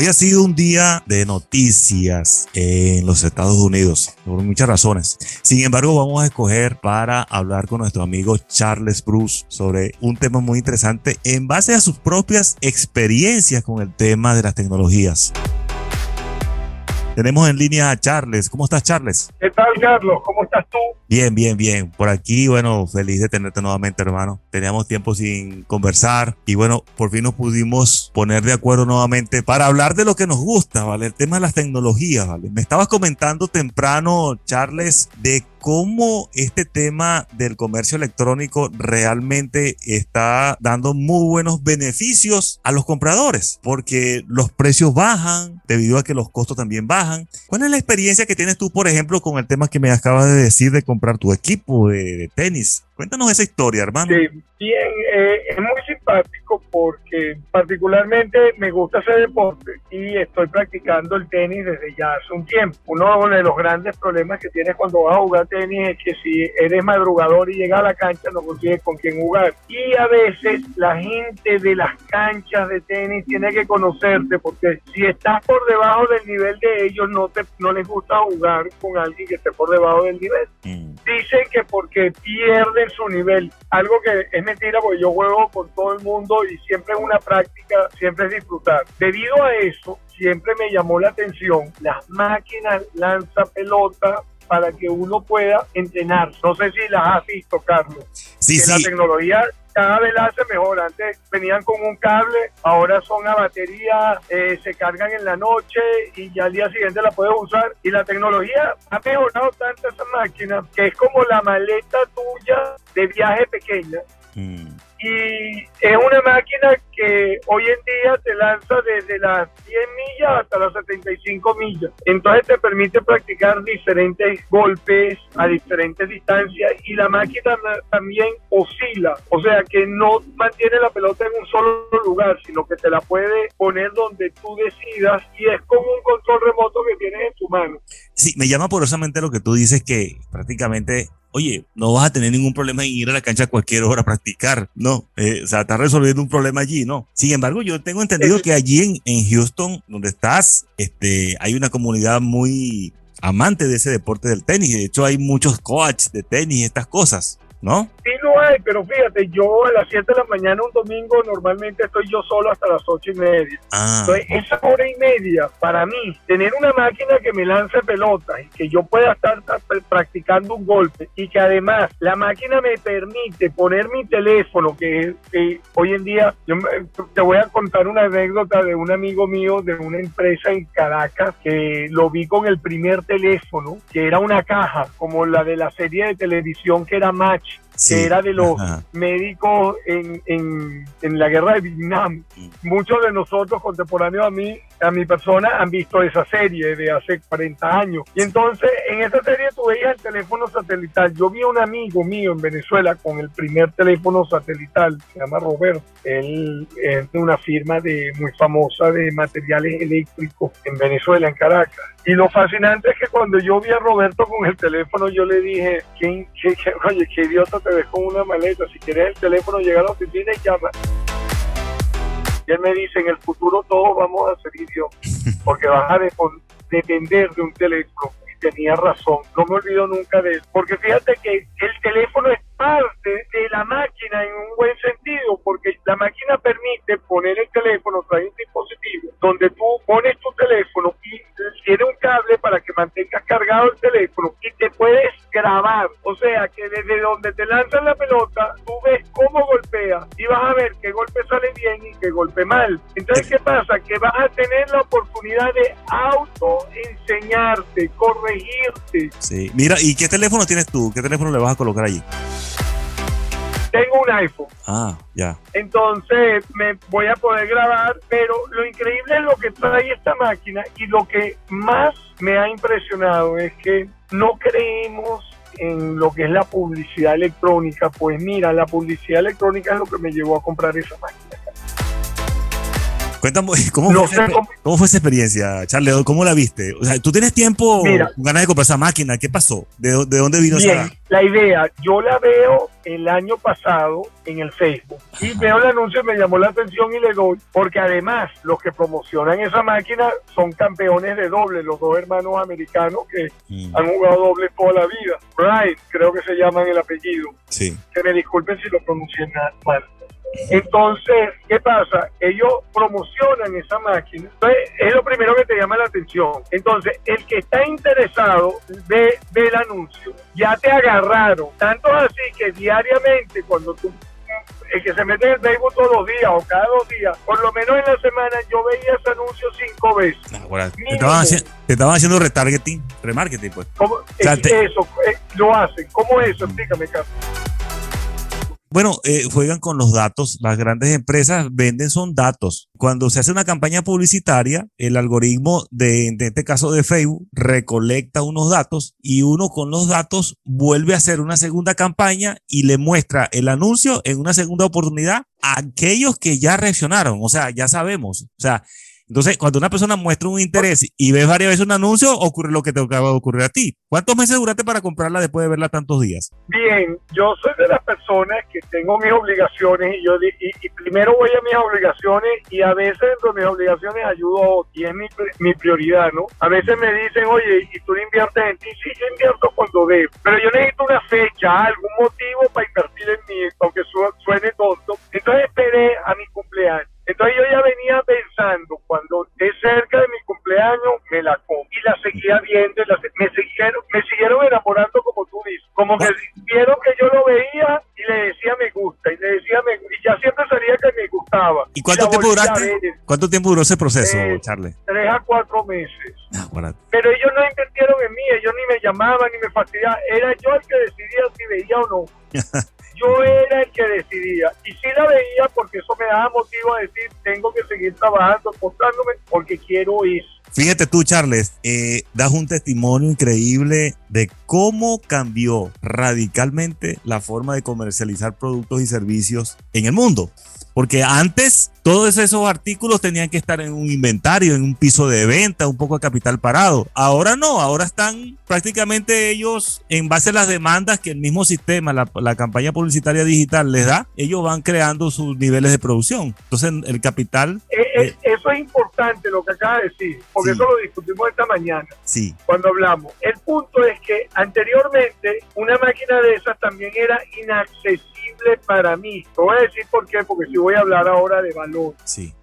Hoy ha sido un día de noticias en los Estados Unidos, por muchas razones. Sin embargo, vamos a escoger para hablar con nuestro amigo Charles Bruce sobre un tema muy interesante en base a sus propias experiencias con el tema de las tecnologías. Tenemos en línea a Charles. ¿Cómo estás, Charles? ¿Qué tal, Carlos? ¿Cómo estás tú? Bien, bien, bien. Por aquí, bueno, feliz de tenerte nuevamente, hermano. Teníamos tiempo sin conversar y bueno, por fin nos pudimos poner de acuerdo nuevamente para hablar de lo que nos gusta, ¿vale? El tema de las tecnologías, ¿vale? Me estabas comentando temprano, Charles, de cómo este tema del comercio electrónico realmente está dando muy buenos beneficios a los compradores, porque los precios bajan debido a que los costos también bajan. ¿Cuál es la experiencia que tienes tú, por ejemplo, con el tema que me acabas de decir de comprar tu equipo de, tenis? Cuéntanos esa historia, hermano. Sí, bien, eh, es muy simpático porque particularmente me gusta ese deporte y estoy practicando el tenis desde ya hace un tiempo. Uno de los grandes problemas que tienes cuando vas a jugar tenis es que si eres madrugador y llegas a la cancha no consigues con quién jugar. Y a veces la gente de las canchas de tenis tiene que conocerte porque si estás por debajo del nivel de ellos no, te, no les gusta jugar con alguien que esté por debajo del nivel. Mm. Dicen que porque pierden su nivel. Algo que es mentira porque yo juego con todo el mundo y siempre es una práctica, siempre es disfrutar. Debido a eso, siempre me llamó la atención las máquinas lanza pelota para que uno pueda entrenar. No sé si las has visto, Carlos. Sí, sí. La tecnología cada vez la hace mejor. Antes venían con un cable, ahora son a batería, eh, se cargan en la noche y ya al día siguiente la puedes usar. Y la tecnología ha mejorado tanto esa máquina que es como la maleta tuya de viaje pequeña. Mm y es una máquina que hoy en día te lanza desde las 10 millas hasta las 75 millas. Entonces te permite practicar diferentes golpes a diferentes distancias y la máquina también oscila, o sea que no mantiene la pelota en un solo lugar, sino que te la puede poner donde tú decidas y es como un control remoto que tienes en tu mano. Sí, me llama porosamente lo que tú dices que prácticamente oye, no vas a tener ningún problema en ir a la cancha a cualquier hora a practicar, no, eh, o sea, estás resolviendo un problema allí, no. Sin embargo, yo tengo entendido que allí en, en Houston, donde estás, este, hay una comunidad muy amante de ese deporte del tenis, de hecho hay muchos coaches de tenis y estas cosas. ¿No? Sí lo hay, pero fíjate, yo a las 7 de la mañana un domingo normalmente estoy yo solo hasta las 8 y media. Ah. Entonces, esa hora y media, para mí, tener una máquina que me lance pelotas y que yo pueda estar practicando un golpe y que además la máquina me permite poner mi teléfono, que, hoy en día, yo te voy a contar una anécdota de un amigo mío de una empresa en Caracas que lo vi con el primer teléfono, que era una caja, como la de la serie de televisión que era Match que era de los médicos en, en, en, la guerra de Vietnam. Mm. Muchos de nosotros contemporáneos a mí, a mi persona, han visto esa serie de hace 40 años. Y entonces en esa serie tú veías el teléfono satelital. Yo vi a un amigo mío en Venezuela con el primer teléfono satelital, se llama Roberto. Él es de una firma de, muy famosa de materiales eléctricos en Venezuela, en Caracas. Y lo fascinante es que cuando yo vi a Roberto con el teléfono, yo le dije, ¿Qué, qué, oye, qué idiota te dejó una maleta, si quieres el teléfono, llega a la oficina y llama. Y él me dice, en el futuro todos vamos a ser idiotas, porque vas a depender de un teléfono. Y tenía razón, no me olvido nunca de él, porque fíjate que el teléfono es parte de la máquina en un buen sentido, porque la máquina permite poner el teléfono, trae un dispositivo donde tú pones tu teléfono y tiene un cable para que mantengas cargado el teléfono y te puedes grabar. O sea que desde donde te lanzan la pelota, tú ves cómo golpea y vas a ver qué golpe sale bien y qué golpe mal. Entonces, ¿qué pasa? Que vas a tener la oportunidad de auto enseñarte, corregirte. Sí, mira, ¿y qué teléfono tienes tú? ¿Qué teléfono le vas a colocar allí? Tengo un iPhone. Ah, ya. Entonces me voy a poder grabar, pero lo increíble es lo que trae esta máquina y lo que más me ha impresionado es que no creemos en lo que es la publicidad electrónica. Pues mira, la publicidad electrónica es lo que me llevó a comprar esa máquina. Cuéntame, ¿cómo, fue esa, cómo... fue esa, experiencia, Charles? ¿Cómo la viste? O sea, tú tienes tiempo con ganas de comprar esa máquina. ¿Qué pasó? ¿De, de dónde vino esa? La idea, yo la veo el año pasado en el Facebook y veo el anuncio y me llamó la atención y le doy, porque además los que promocionan esa máquina son campeones de doble, los dos hermanos americanos que mm. han jugado doble toda la vida. Brian, creo que se llaman el apellido. Sí. Que me disculpen si lo pronuncié mal. Entonces, ¿qué pasa? Ellos promocionan esa máquina. Entonces, es lo primero que te llama la atención. Entonces, el que está interesado ve, ve el anuncio. Ya te agarraron. Tanto así que diariamente, cuando tú el que se mete en el Facebook todos los días o cada dos días, por lo menos en la semana yo veía ese anuncio cinco veces. Ah, te, estaban haciendo, retargeting, remarketing, pues. ¿Cómo? Eso, eh, lo hacen. ¿Cómo es eso? Explícame, Carlos. Bueno, eh, juegan con los datos. Las grandes empresas venden son datos. Cuando se hace una campaña publicitaria, el algoritmo de, de este caso de Facebook recolecta unos datos y uno con los datos vuelve a hacer una segunda campaña y le muestra el anuncio en una segunda oportunidad a aquellos que ya reaccionaron. O sea, ya sabemos. O sea, entonces, cuando una persona muestra un interés y ves varias veces un anuncio, ocurre lo que te acaba de ocurrir a ti. ¿Cuántos meses duraste para comprarla después de verla tantos días? Bien, yo soy de las personas que tengo mis obligaciones y yo y, primero voy a mis obligaciones y a veces dentro de mis obligaciones ayudo y es mi, mi prioridad, ¿no? A veces me dicen, oye, ¿y tú no inviertes en ti? Sí, yo invierto cuando debo, pero yo necesito una fecha, algún motivo para invertir en mí, aunque suene tonto. Entonces esperé a mi cumpleaños entonces yo ya venía pensando, cuando es cerca de mi cumpleaños, me la compro. Y la seguía viendo, me, siguieron, me siguieron enamorando como tú dices. Como que vieron que yo lo veía y le decía me gusta, y le decía me y ya siempre salía que me gustaba. ¿Y cuánto tiempo duraste? ¿Cuánto tiempo duró ese proceso, eh, Charlie? Tres a cuatro meses. Ah, Pero ellos no invirtieron en mí, ellos ni me llamaban, ni me fastidiaban. Era yo el que decidía si veía o no. yo era el que decidía. Y sí la veía porque eso me daba motivo a decir, tengo que seguir trabajando, mostrándome porque quiero ir. Fíjate tú, Charles, eh, das un testimonio increíble de cómo cambió radicalmente la forma de comercializar productos y servicios en el mundo. Porque antes todos esos artículos tenían que estar en un inventario, en un piso de venta, un poco de capital parado. Ahora no, ahora están prácticamente ellos, en base a las demandas que el mismo sistema, la, campaña publicitaria digital les da, ellos van creando sus niveles de producción. Entonces el capital... Eh, eh, eso es importante lo que acaba de decir, porque eso lo discutimos esta mañana. Sí. Cuando hablamos. El punto es que anteriormente una máquina de esas también era inaccesible para mí. Te voy a decir por qué, porque si voy a hablar ahora de valor,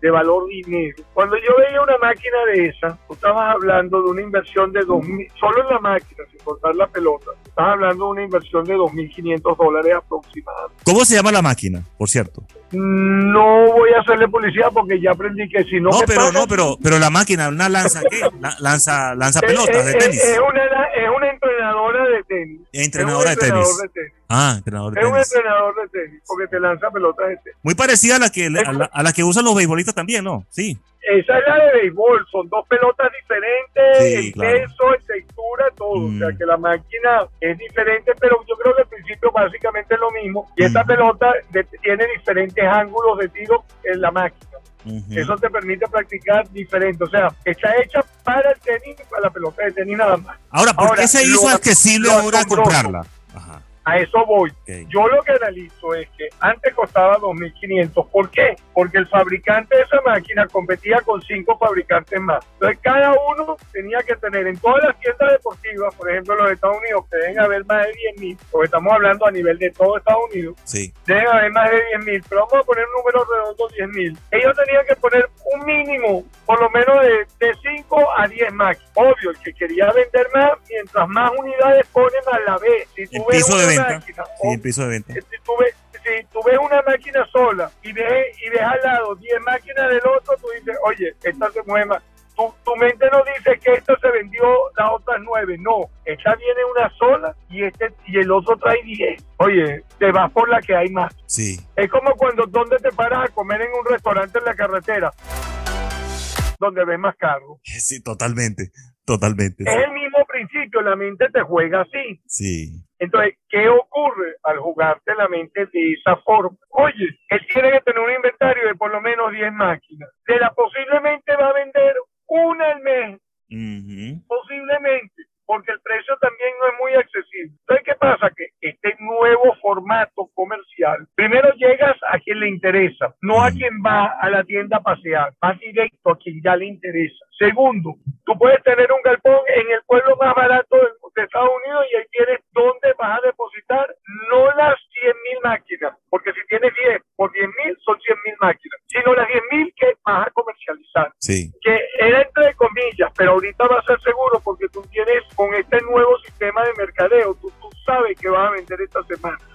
de valor dinero. Cuando yo veía una máquina de esa, tú estabas hablando de una inversión de 2.000, solo en la máquina, sin cortar la pelota, estabas hablando de una inversión de 2.500 dólares aproximadamente. ¿Cómo se llama la máquina, por cierto? No voy a hacerle publicidad porque ya aprendí que si no. No, pero no, pero, pero la máquina, una lanza qué? lanza, lanza pelotas de tenis. Es, una, es una entrenadora de tenis. Entrenadora de tenis. Ah, entrenador de tenis. Es un entrenador de tenis porque te lanza pelotas de tenis. Muy parecida a la que a la, que usan los beisbolistas también, ¿no? Sí. Esa es la de béisbol, son dos pelotas diferentes, en peso, en textura, todo. O sea mm. que la máquina es diferente, pero yo creo que al principio básicamente es lo mismo. Y esta mm. pelota tiene diferentes ángulos de tiro en la máquina. Eso te permite practicar diferente. O sea, está hecha para el tenis y para la pelota de tenis nada más. Ahora, ¿por qué se hizo accesible ahora comprarla? Ajá. A eso voy. Yo lo que analizo es que antes costaba 2.500. ¿Por qué? Porque el fabricante de esa máquina competía con cinco fabricantes más. Entonces cada uno tenía que tener en todas las tiendas deportivas, por ejemplo los Estados Unidos, que deben haber más de 10.000, porque estamos hablando a nivel de todo Estados Unidos, sí. deben haber más de 10.000, pero vamos a poner un número redondo 10.000. Ellos tenían que poner un mínimo, por lo menos de, de 5 a 10 máquinas. Obvio, el que quería vender más, mientras más unidades pone más la B. Si tú ves Sí, piso de venta. Si tú, ves, si tú ves una máquina sola y ves, y ves al lado 10 máquinas del otro, tú dices, oye, esta se mueve más. Tu, tu, mente no dice que esta se vendió las otras nueve, no, esta viene una sola y este y el otro trae diez. Oye, te vas por la que hay más. Sí. Es como cuando donde te paras a comer en un restaurante en la carretera, donde ves más caro. Sí, totalmente, totalmente. Es el mismo principio, la mente te juega así. Sí. Entonces, ¿qué ocurre al jugarte la mente de esa forma? Oye, él tiene que tener un inventario de por lo menos 10 máquinas. De la posiblemente va a vender una al mes. Posiblemente porque el precio también no es muy accesible. Entonces, ¿qué pasa? Que este nuevo formato comercial, primero llegas a quien le interesa, no a quien va a la tienda a pasear, vas directo a quien ya le interesa. Segundo, tú puedes tener un galpón en el pueblo más barato de Estados Unidos y ahí tienes dónde vas a depositar no las 100 mil máquinas, porque si tienes 10 por 10 mil son 100 mil máquinas, sino las 10 mil que vas a comercializar. Sí. Que era entre comillas, pero ahorita va a ser seguro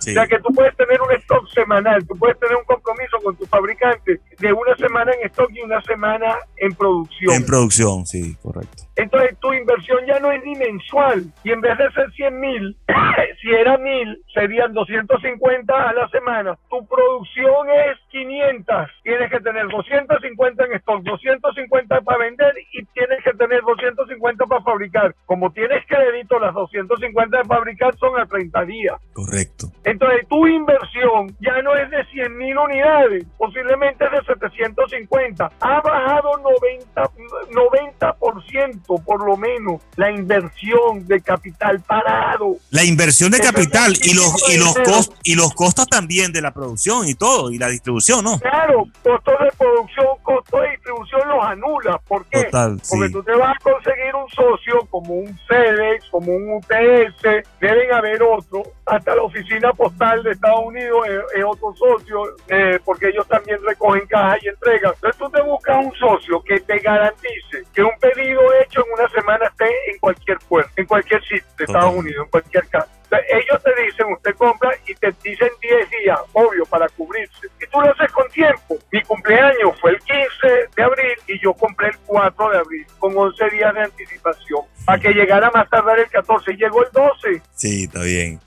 O sea que tú puedes tener un stock semanal, tú puedes tener un compromiso con tu fabricante de una semana en stock y una semana en producción. En producción, sí, correcto. Entonces tu inversión ya no es ni mensual y en vez de ser 100 mil, si era mil, serían 250 a la semana. Tu producción es 500, tienes que tener 250 en stock, 250 para vender y tienes que tener 250 para fabricar. Como tienes crédito, las 250 de fabricar son a 30 días. Correcto. Entonces tu inversión ya no es de 100 mil unidades, posiblemente es de 750. Ha bajado 90, 90% por lo menos la inversión de capital parado. La inversión de capital y los, y, los costos, y los costos también de la producción y todo, y la distribución, ¿no? Claro, costos de producción, costos de distribución los anula. ¿Por qué? Porque tú te vas a conseguir un socio como un FedEx, como un UPS, deben haber otro, hasta la oficina postal de Estados Unidos es, otro socio, eh, porque ellos también recogen cajas y entregan. Entonces tú te buscas un socio que te garantice que un pedido hecho en una semana esté en cualquier puerto, en cualquier sitio de Estados Unidos, en cualquier casa. ellos te dicen, usted compra y te dicen 10 días, obvio, para cubrirse. Y tú lo haces con tiempo. Mi cumpleaños fue el 15 de abril y yo compré el 4 de abril, con 11 días de anticipación, para que llegara más tardar el 14. Llegó el 12. Sí, está bien.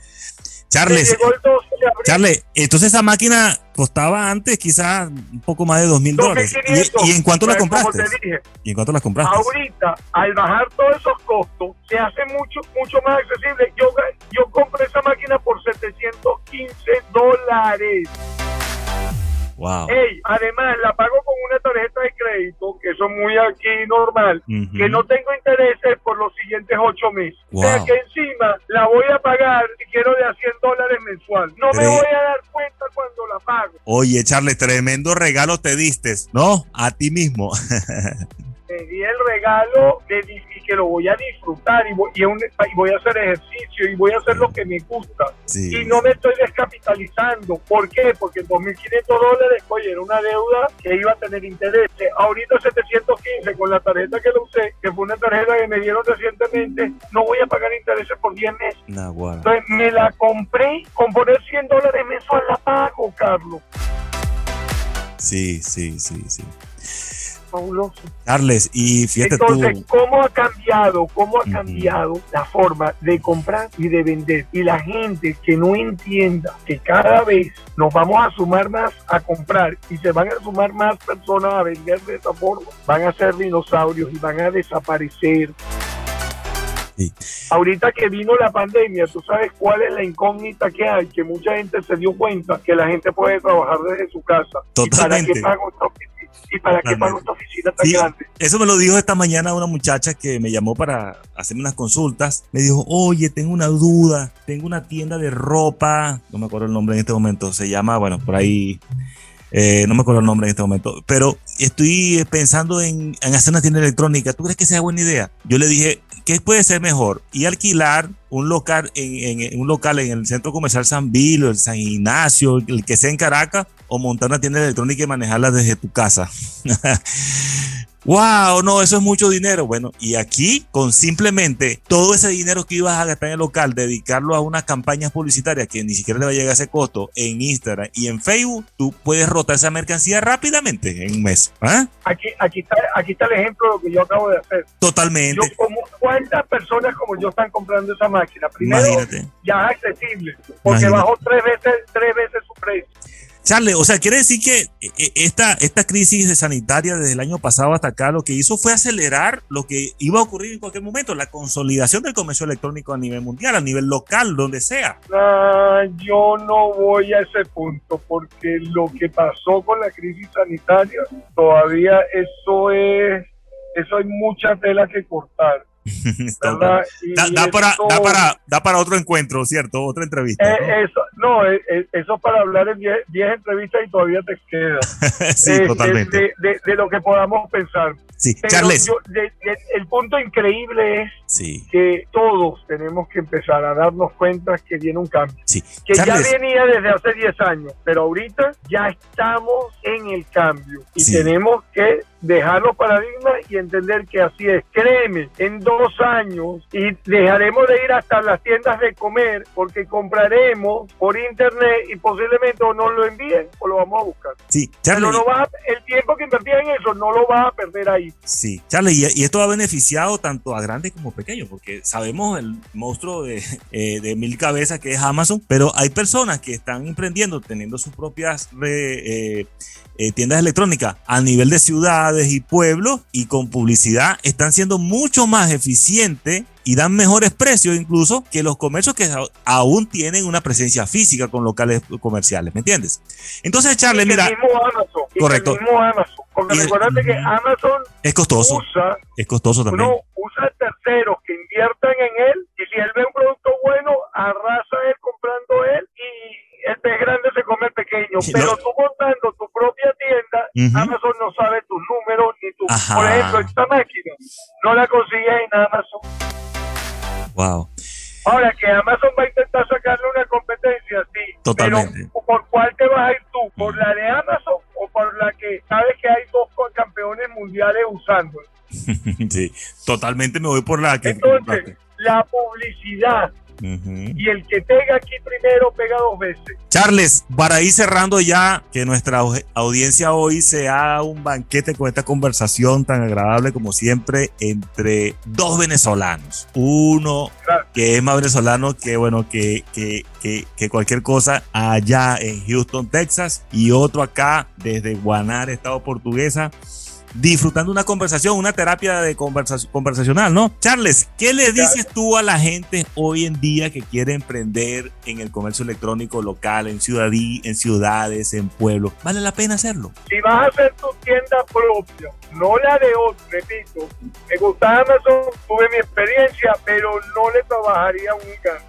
Charles, Charles, entonces esa máquina costaba antes quizás un poco más de dos mil dólares. ¿Y, en cuánto la compraste? ¿Y en cuánto la compraste? Ahorita, al bajar todos esos costos, se hace mucho mucho más accesible. Yo, yo compré esa máquina por 715 dólares. Wow. además, la pago con una tarjeta de crédito, que eso es muy aquí normal, que no tengo intereses por los siguientes ocho meses. O sea que encima la voy a pagar, si quiero, de a 100 dólares mensual. No me voy a dar cuenta cuando la pago. Oye, Charles, tremendo regalo te diste, ¿no? A ti mismo. di el regalo de, y que lo voy a disfrutar y voy, y, voy a hacer ejercicio y voy a hacer lo que me gusta. Y no me estoy descapitalizando. ¿Por qué? Porque en 2.500 dólares, oye, era una deuda que iba a tener interés. Ahorita 715 con la tarjeta que lo usé, que fue una tarjeta que me dieron recientemente, no voy a pagar intereses por 10 meses. Entonces me la compré, con poner 100 dólares mensual la pago, Carlos. Sí, sí, sí, sí fabuloso. Carles, y fíjate Entonces, ¿cómo ha cambiado, cómo ha cambiado la forma de comprar y de vender? Y la gente que no entienda que cada vez nos vamos a sumar más a comprar y se van a sumar más personas a vender de esa forma, van a ser dinosaurios y van a desaparecer. Ahorita que vino la pandemia, tú sabes cuál es la incógnita que hay, que mucha gente se dio cuenta que la gente puede trabajar desde su casa. Totalmente. ¿Y para qué pago esta oficina? ¿Y para qué pago esta oficina tan grande? Eso me lo dijo esta mañana una muchacha que me llamó para hacerme unas consultas. Me dijo, oye, tengo una duda, tengo una tienda de ropa, no me acuerdo el nombre en este momento, se llama, bueno, por ahí eh, no me acuerdo el nombre en este momento, pero estoy pensando en, hacer una tienda electrónica. ¿Tú crees que sea buena idea? Yo le dije, ¿qué puede ser mejor? Y alquilar un local en, un local en el centro comercial San Bill o el San Ignacio, el que sea en Caracas, o montar una tienda electrónica y manejarla desde tu casa. wow, no, eso es mucho dinero. Bueno, y aquí con simplemente todo ese dinero que ibas a gastar en el local, dedicarlo a unas campañas publicitarias que ni siquiera le va a llegar ese costo en Instagram y en Facebook, tú puedes rotar esa mercancía rápidamente en un mes. ¿ah? Aquí, aquí, está, aquí está el ejemplo de lo que yo acabo de hacer. Totalmente. como, ¿Cuántas personas como yo están comprando esa máquina? Primero, ya es accesible, porque bajó tres veces, tres veces su precio. Charles, o sea, quiere decir que eh, eh, esta, esta crisis sanitaria desde el año pasado hasta acá lo que hizo fue acelerar lo que iba a ocurrir en cualquier momento, la consolidación del comercio electrónico a nivel mundial, a nivel local, donde sea. Ah, yo no voy a ese punto porque lo que pasó con la crisis sanitaria, todavía eso es, eso hay mucha tela que cortar. da, para, da, para, da para otro encuentro, ¿cierto? Otra entrevista. Eh, ¿no? Eso, no, eh, eh, eso para hablar en 10 entrevistas y todavía te queda. sí, totalmente. De, de, lo que podamos pensar. Sí, Charles. el punto increíble es que todos tenemos que empezar a darnos cuenta que viene un cambio. Sí. Que ya venía desde hace 10 años, pero ahorita ya estamos en el cambio y tenemos que dejar los paradigmas y entender que así es. Créeme, en dos años y dejaremos de ir hasta las tiendas de comer porque compraremos por internet y posiblemente o nos lo envíen o lo vamos a buscar. Sí, Charlie. Pero no va el tiempo que invertía en eso no lo vas a perder ahí. Sí, Charlie, y, esto ha beneficiado tanto a grandes como pequeños porque sabemos el monstruo de, eh, de mil cabezas que es Amazon, pero hay personas que están emprendiendo, teniendo sus propias... Eh, eh, tiendas electrónicas a nivel de ciudades y pueblos y con publicidad están siendo mucho más eficientes y dan mejores precios incluso que los comercios que aún tienen una presencia física con locales comerciales, ¿me entiendes? Entonces, Charles, mira... El mismo Amazon, correcto. El mismo Amazon, porque recuerda que Amazon es costoso, usa, es costoso también. Uno usa terceros que inviertan en él y si él ve un producto bueno, arrasa él comprando él y el pez grande se come el pequeño, pero tú montando tu propia tienda, Amazon no sabe por ejemplo, esta máquina no la consigues en Amazon. Wow. Ahora que Amazon va a intentar sacarle una competencia, sí. Totalmente. Pero ¿por cuál te vas a ir tú? ¿Por la de Amazon o por la que sabes que hay dos campeones mundiales usando? sí, totalmente me voy por la que... Entonces, la publicidad y el que pega aquí primero pega dos veces. Charles, para ir cerrando ya, que nuestra audiencia hoy sea un banquete con esta conversación tan agradable como siempre entre dos venezolanos. Uno que es más venezolano que, bueno, que, que, que, que, cualquier cosa allá en Houston, Texas, y otro acá desde Guanare, Estado Portuguesa disfrutando una conversación, una terapia de conversacional, ¿no? Charles, ¿qué le dices tú a la gente hoy en día que quiere emprender en el comercio electrónico local, en, ciudadí, en ciudades, en pueblos? ¿Vale la pena hacerlo? Si vas a hacer tu tienda propia, no la de otro, repito, me gusta Amazon, tuve mi experiencia, pero no le trabajaría un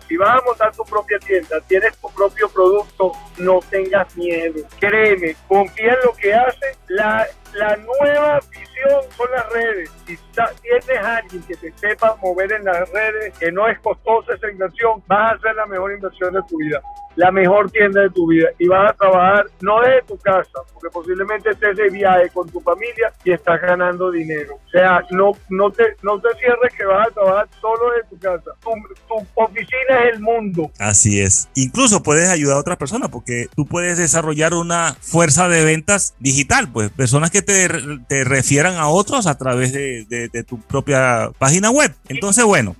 Si vas a montar tu propia tienda, tienes tu propio producto, no tengas miedo. Créeme, confía en lo que hace. La la nueva visión son las redes. Si tienes alguien que te sepa mover en las redes, que no es costosa esa inversión, vas a hacer la mejor inversión de tu vida, la mejor tienda de tu vida y vas a trabajar no desde tu casa, porque posiblemente estés de viaje con tu familia y estás ganando dinero. O sea, no, no, te, no te cierres que vas a trabajar solo desde tu casa. Tu, tu oficina es el mundo. Así es. Incluso puedes ayudar a otras personas porque tú puedes desarrollar una fuerza de ventas digital, pues personas que te, te refieran a otros a través de, de, tu propia página web. Entonces, bueno.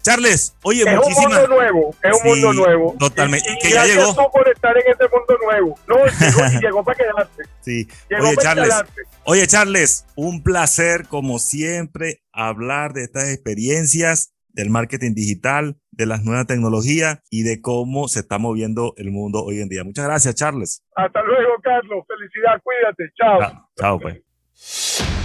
Charles, oye, es muchísimas... un mundo nuevo, es un mundo nuevo. Totalmente. Y, que ya llegó. por estar en este mundo nuevo. No, llegó, llegó para quedarse. Sí. oye, Charles, oye, Charles, un placer, como siempre, hablar de estas experiencias del marketing digital, de las nuevas tecnologías y de cómo se está moviendo el mundo hoy en día. Muchas gracias, Charles. Hasta luego, Carlos. Felicidad, cuídate. Chao. Chao, chao pues.